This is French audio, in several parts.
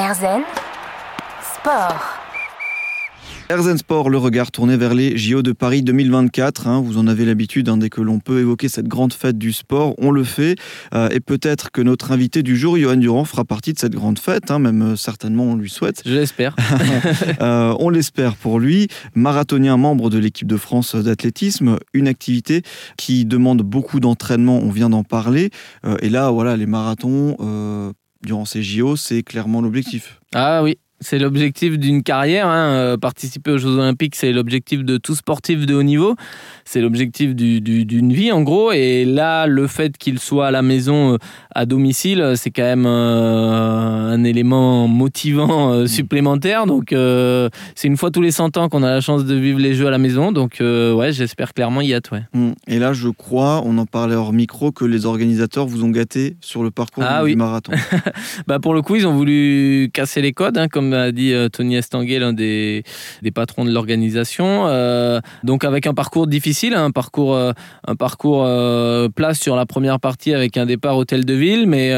Erzen Sport. Erzen Sport, le regard tourné vers les JO de Paris 2024. hein. vous en avez l'habitude, hein, dès que l'on peut évoquer cette grande fête du sport, on le fait. Euh, et peut-être que notre invité du jour, Johan Durand, fera partie de cette grande fête. hein, même euh, certainement, on lui souhaite. Je l'espère. Euh, on l'espère pour lui. Marathonien, membre de l'équipe de France d'athlétisme, une activité qui demande beaucoup d'entraînement, on vient d'en parler. Euh, et là, voilà, les marathons, euh, durant ces JO, c'est clairement l'objectif. Ah oui, c'est l'objectif d'une carrière. hein. Euh, Participer aux Jeux Olympiques, c'est l'objectif de tout sportif de haut niveau. C'est l'objectif du- du- d'une vie, en gros. Et là, le fait qu'il soit à la maison, euh, à domicile, c'est quand même euh, un élément motivant euh, supplémentaire. Donc, euh, c'est une fois tous les 100 ans qu'on a la chance de vivre les Jeux à la maison. Donc, euh, ouais, j'espère clairement y être. Ouais. Mm. Et là, je crois, on en parlait hors micro, que les organisateurs vous ont gâté sur le parcours Ah du oui. marathon. Bah pour le coup, ils ont voulu casser les codes, hein, comme a dit euh, Tony Estanguet, l'un des, des patrons de l'organisation. Euh, donc avec un parcours difficile, hein, un parcours, euh, un parcours place sur la première partie avec un départ hôtel de ville, mais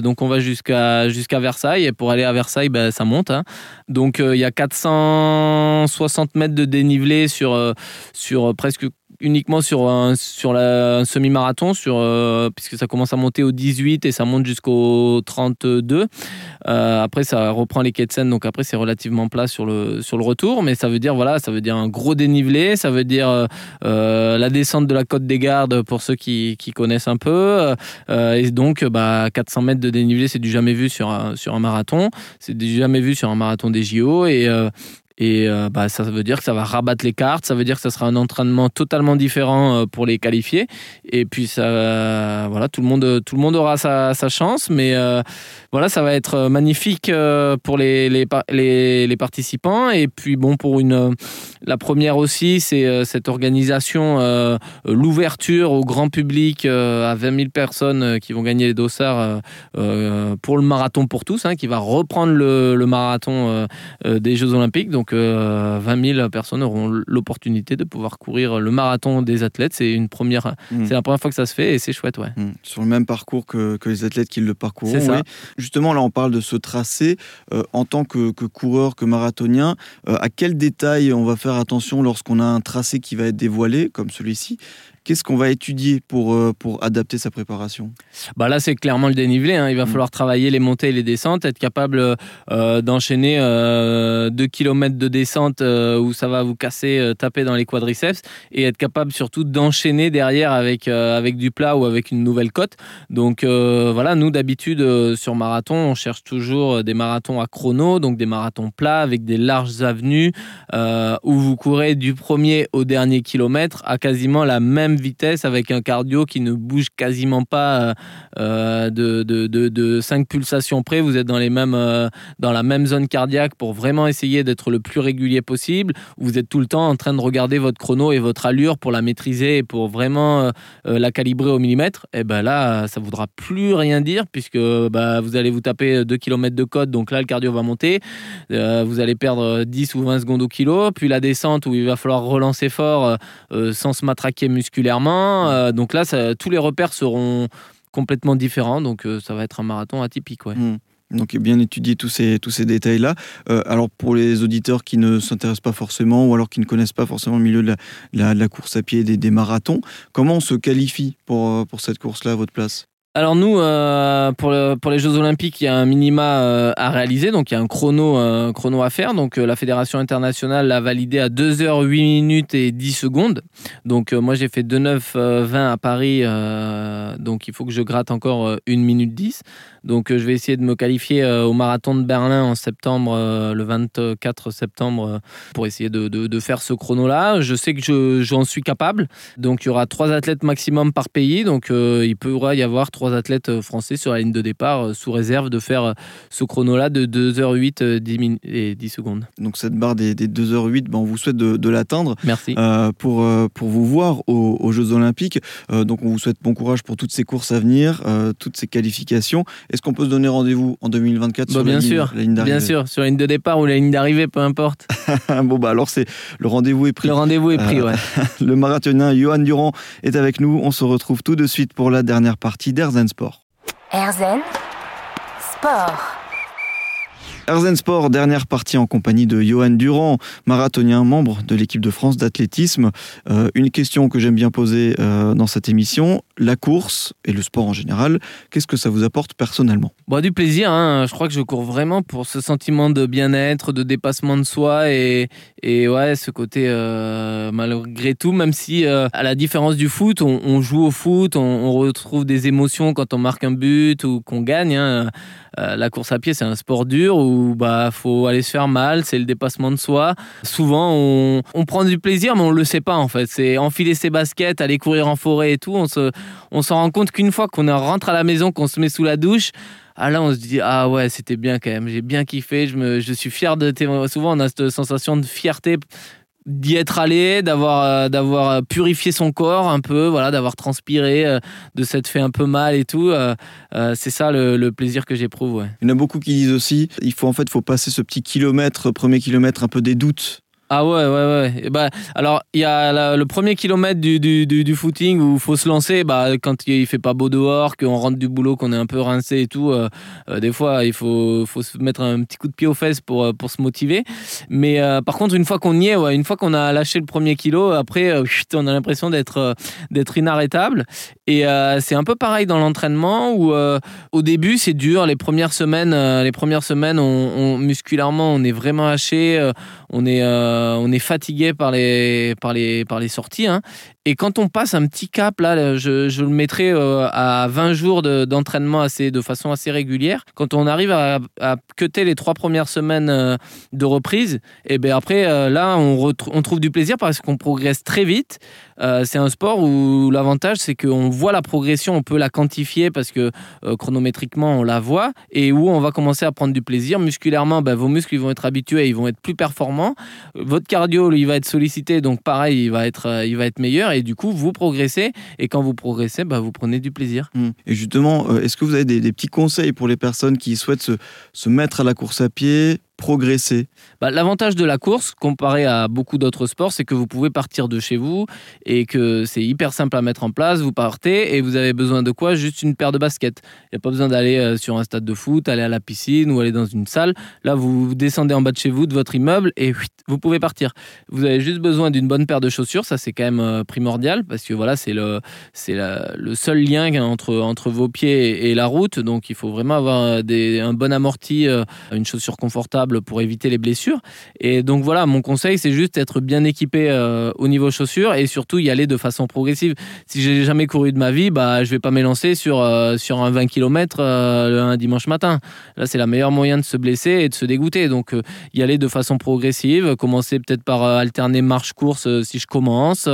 donc on va jusqu'à jusqu'à Versailles et pour aller à Versailles, bah, ça monte. hein. Donc il y a 460 mètres de dénivelé sur sur presque uniquement sur un, semi-marathon, euh, puisque ça commence à monter au 18 et ça monte jusqu'au 32. Euh, après, ça reprend les quais de Seine, donc après, c'est relativement plat sur le, retour, mais ça veut dire, un gros dénivelé, ça veut dire euh, la descente de la côte des Gardes pour ceux qui, connaissent un peu. Et donc, bah, 400 mètres de dénivelé, c'est du jamais vu sur un, sur un marathon, c'est du jamais vu sur un marathon des JO. Et euh, bah, ça veut dire que ça va rabattre les cartes, ça veut dire que ça sera un entraînement totalement différent euh, pour les qualifier. Et puis ça, voilà, tout le monde, tout le monde aura sa, chance, mais euh, voilà, ça va être magnifique pour les, les, les, participants. Et puis bon, pour une, la première aussi, c'est cette organisation, l'ouverture au grand public à 20 000 personnes qui vont gagner les dossards pour le marathon pour tous, hein, qui va reprendre le, le marathon des Jeux Olympiques. Donc euh, 20 000 personnes auront l'opportunité de pouvoir courir le marathon des athlètes. C'est une première, Mm. c'est la première fois que ça se fait et c'est chouette, ouais. Mm. Sur le même parcours que, que les athlètes qui le ça. oui. Justement, là, on parle de ce tracé. Euh, en tant que, que coureur, que marathonien, euh, à quel détail on va faire attention lorsqu'on a un tracé qui va être dévoilé, comme celui-ci? Qu'est-ce qu'on va étudier pour, euh, pour adapter sa préparation? Bah là, c'est clairement le dénivelé. hein. Il va Mm. falloir travailler les montées et les descentes, être capable euh, d'enchaîner 2 km de descente euh, où ça va vous casser, euh, taper dans les quadriceps, et être capable surtout d'enchaîner derrière avec, euh, avec du plat ou avec une nouvelle côte. Donc voilà, nous d'habitude sur marathon, on cherche toujours des marathons à chrono, donc des marathons plats avec des larges avenues où vous courez du premier au dernier kilomètre à quasiment la même vitesse avec un cardio qui ne bouge quasiment pas de, de, de, de 5 pulsations près. Vous êtes dans, les mêmes, dans la même zone cardiaque pour vraiment essayer d'être le plus régulier possible. Vous êtes tout le temps en train de regarder votre chrono et votre allure pour la maîtriser et pour vraiment euh, euh, la calibrer au millimètre. Et ben là, ça voudra plus rien dire puisque bah, vous allez vous taper 2 km de code. Donc là, le cardio va monter. Euh, vous allez perdre 10 ou 20 secondes au kilo. Puis la descente où il va falloir relancer fort euh, euh, sans se matraquer musculairement. Euh, donc là, tous les repères seront complètement différents. Donc euh, ça va être un marathon atypique. Ouais. Mm. Donc, bien étudier tous ces, détails-là. Euh, alors, pour les auditeurs qui ne s'intéressent pas forcément ou alors qui ne connaissent pas forcément le milieu de la, course à pied, des, des marathons, comment on se qualifie pour, euh, pour cette course-là à votre place? Alors nous, euh, pour, le- pour les Jeux Olympiques, il y a un minima euh, à réaliser, donc il y a un chrono, euh, chrono à faire. Donc euh, la Fédération internationale l'a validé à 2h 8 minutes et 10 secondes. Donc euh, moi j'ai fait 2h9 euh, 20 à Paris, donc il faut que je gratte encore euh, 1 minute 10. Donc je vais essayer de me qualifier au marathon de Berlin en septembre, le 24 septembre, pour essayer de, de- de faire ce chrono-là. Je sais que je- j'en suis capable. Donc il y aura trois athlètes maximum par pays. Donc il pourra y avoir trois athlètes euh, français sur la ligne de départ euh, sous réserve de faire euh, ce chrono-là de 2h08 euh, 10 min- et 10 secondes. Donc, cette barre des, des 2h08, ben, on vous souhaite de, de l'atteindre. Merci. euh, pour, pour vous voir aux, aux Jeux Olympiques. Euh, donc, on vous souhaite bon courage pour toutes ces courses à venir, euh, toutes ces qualifications. Est-ce qu'on peut se donner rendez-vous en 2024 Bah, sur bien la ligne, sûr, la ligne Bien d'arrivée sûr, sur la ligne de départ ou la ligne d'arrivée, peu importe. bon, bah alors, c'est le rendez-vous est pris. Le rendez-vous est pris, ouais. Le marathonien Johan Durand est avec nous. On se retrouve tout de suite pour la dernière partie d'Airzen Sport. Erzen Sport. Erzen Sport, dernière partie en compagnie de Johan Durand, marathonien, membre de l'équipe de France d'athlétisme. Euh, une question que j'aime bien poser euh, dans cette émission, la course et le sport en général, qu'est-ce que ça vous apporte personnellement? Bon, Du plaisir, hein. je crois que je cours vraiment pour ce sentiment de bien-être, de dépassement de soi et, et ouais, ce côté euh, malgré tout, même si à la différence du foot, on, joue au foot, on, retrouve des émotions quand on marque un but ou qu'on gagne. Hein. La course à pied, c'est un sport dur où bah faut aller se faire mal, c'est le dépassement de soi. Souvent on, prend du plaisir mais on le sait pas en fait. C'est enfiler ses baskets, aller courir en forêt et tout. On se on s'en rend compte qu'une fois qu'on rentre à la maison, qu'on se met sous la douche. Ah là, on se dit ah ouais, c'était bien quand même. J'ai bien kiffé. Je me, je suis fier de. Souvent, on a cette sensation de fierté d'y être allé, d'avoir euh, d'avoir purifié son corps un peu, voilà, d'avoir transpiré, euh, de s'être fait un peu mal et tout. Euh, c'est ça le, plaisir que j'éprouve. Il y en a beaucoup qui disent aussi, il faut en fait, faut passer ce petit kilomètre, premier kilomètre, un peu des doutes ah ouais, ouais, ouais. Bah, alors, il y a le premier kilomètre du, du, du, footing où il faut se lancer. Bah, quand il fait pas beau dehors, qu'on rentre du boulot, qu'on est un peu rincé et tout, euh, euh, des fois, il faut, faut se mettre un petit coup de pied aux fesses pour, euh, pour se motiver. Mais par contre, une fois qu'on y est, ouais, une fois qu'on a lâché le premier kilo, après, on a l'impression d'être d'être inarrêtable. Et c'est un peu pareil dans l'entraînement où au début, c'est dur. Les premières semaines, les premières semaines on, musculairement, on est vraiment haché. on est on est fatigué par les sorties. Hein. Et quand on passe un petit cap, là, je, le mettrai euh, à 20 jours d'entraînement assez, de façon assez régulière. Quand on arrive à, à cutter les trois premières semaines euh, de reprise, et eh bien après, là, on, trouve du plaisir parce qu'on progresse très vite. c'est un sport où l'avantage, c'est qu'on voit la progression, on peut la quantifier parce que chronométriquement, on la voit, et où on va commencer à prendre du plaisir. Musculairement, ben, vos muscles ils vont être habitués, ils vont être plus performants votre cardio, il va être sollicité, donc pareil, il va être, euh, il va être meilleur. Du coup, vous progressez. Et quand vous progressez, bah, vous prenez du plaisir. Mmh. Et justement, euh, est-ce que vous avez des, petits conseils pour les personnes qui souhaitent se, se mettre à la course à pied, progresser bah, L'avantage de la course, comparé à beaucoup d'autres sports, c'est que vous pouvez partir de chez vous et que c'est hyper simple à mettre en place. Vous partez et vous avez besoin de quoi? Juste une paire de baskets. Il n'y a pas besoin d'aller euh, sur un stade de foot, aller à la piscine ou aller dans une salle. Là, vous descendez en bas de chez vous, de votre immeuble et vous pouvez partir. Vous avez juste besoin d'une bonne paire de chaussures. Ça, c'est quand même euh, primordial parce que voilà, c'est le, le seul lien entre, entre vos pieds et la route. Donc, il faut vraiment avoir euh, un bon amorti, une chaussure confortable pour éviter les blessures. Et donc voilà, mon conseil, c'est juste être bien équipé euh, au niveau chaussures et surtout y aller de façon progressive. Si j'ai jamais couru de ma vie, bah, je vais pas m'élancer sur, euh, sur un 20 km euh, un dimanche matin. Là, c'est la meilleure moyen de se blesser et de se dégoûter. Donc y aller de façon progressive, commencer peut-être par alterner marche-course si je commence,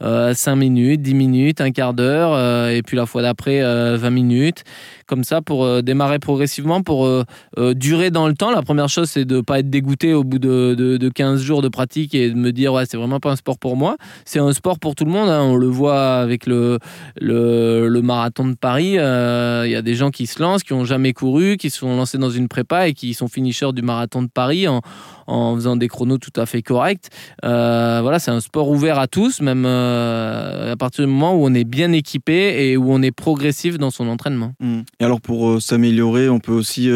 5 minutes, 10 minutes, un quart d'heure, et puis la fois d'après 20 minutes. Comme ça, pour démarrer progressivement, pour durer dans le temps. La première chose, c'est de pas être dégoûté au bout de, de, 15 jours de pratique et de me dire ouais c'est vraiment pas un sport pour moi. C'est un sport pour tout le monde. Hein. On le voit avec le, marathon de Paris. Euh, il y a des gens qui se lancent, qui ont jamais couru, qui se sont lancés dans une prépa et qui sont finishers du marathon de Paris en, faisant des chronos tout à fait corrects. Euh, voilà, c'est un sport ouvert à tous, même euh, à partir du moment où on est bien équipé et où on est progressif dans son entraînement. Mmh. Et alors pour s'améliorer, on peut aussi,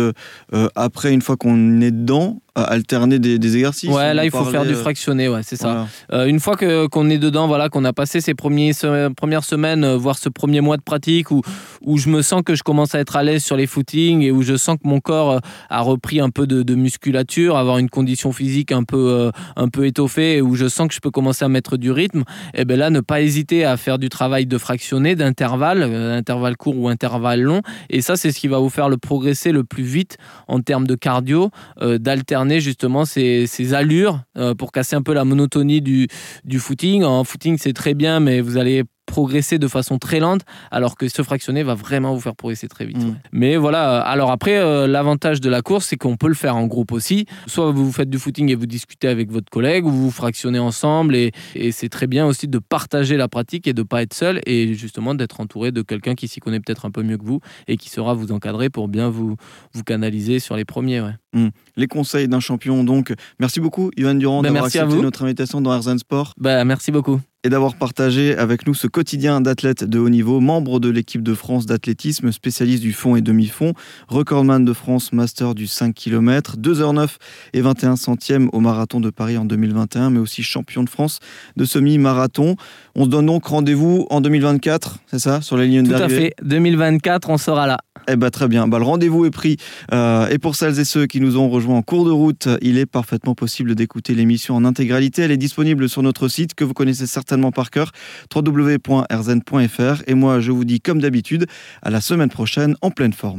après, une fois qu'on est dedans, alterner des, exercices. Ouais, là il faut faire du euh, fractionné, ouais, c'est ça. Euh, une fois que qu'on est dedans, voilà, qu'on a passé ces premiers premières semaines, euh, voire ce premier mois de pratique où où je me sens que je commence à être à l'aise sur les footings et où je sens que mon corps a repris un peu de, musculature, avoir une condition physique un peu un peu étoffée et où je sens que je peux commencer à mettre du rythme. Et eh ben là, ne pas hésiter à faire du travail de fractionné, d'intervalle, intervalle court ou intervalle long. Et ça, c'est ce qui va vous faire le progresser le plus vite en termes de cardio, d'alterner justement ces, allures euh, pour casser un peu la monotonie du, du footing. En footing, c'est très bien, mais vous allez progresser de façon très lente, alors que ce fractionné va vraiment vous faire progresser très vite. Mm. Mais voilà, alors après, euh, l'avantage de la course, c'est qu'on peut le faire en groupe aussi. Soit vous faites du footing et vous discutez avec votre collègue, ou vous fractionnez ensemble, et, et c'est très bien aussi de partager la pratique et de pas être seul, et justement d'être entouré de quelqu'un qui s'y connaît peut-être un peu mieux que vous, et qui saura vous encadrer pour bien vous, vous canaliser sur les premiers. Ouais. Mmh. Les conseils d'un champion, donc. Merci beaucoup, Yvan Durand, Ben, d'avoir merci à accepté vous. notre invitation dans RZN Sport Bah, merci beaucoup. Et d'avoir partagé avec nous ce quotidien d'athlètes de haut niveau, membre de l'équipe de France d'athlétisme, spécialiste du fond et demi-fond, recordman de France, master du 5 km, 2h09 et 21 centièmes au marathon de Paris en 2021, mais aussi champion de France de semi-marathon. On se donne donc rendez-vous en 2024, c'est ça, sur la ligne Tout à d'arrivée? fait. 2024, on sera là. Eh ben très bien. Bah, le rendez-vous est pris. Euh, et pour celles et ceux qui nous ont rejoints en cours de route, il est parfaitement possible d'écouter l'émission en intégralité. Elle est disponible sur notre site que vous connaissez certainement par cœur, www.rzn.fr. Et moi, je vous dis comme d'habitude, à la semaine prochaine en pleine forme.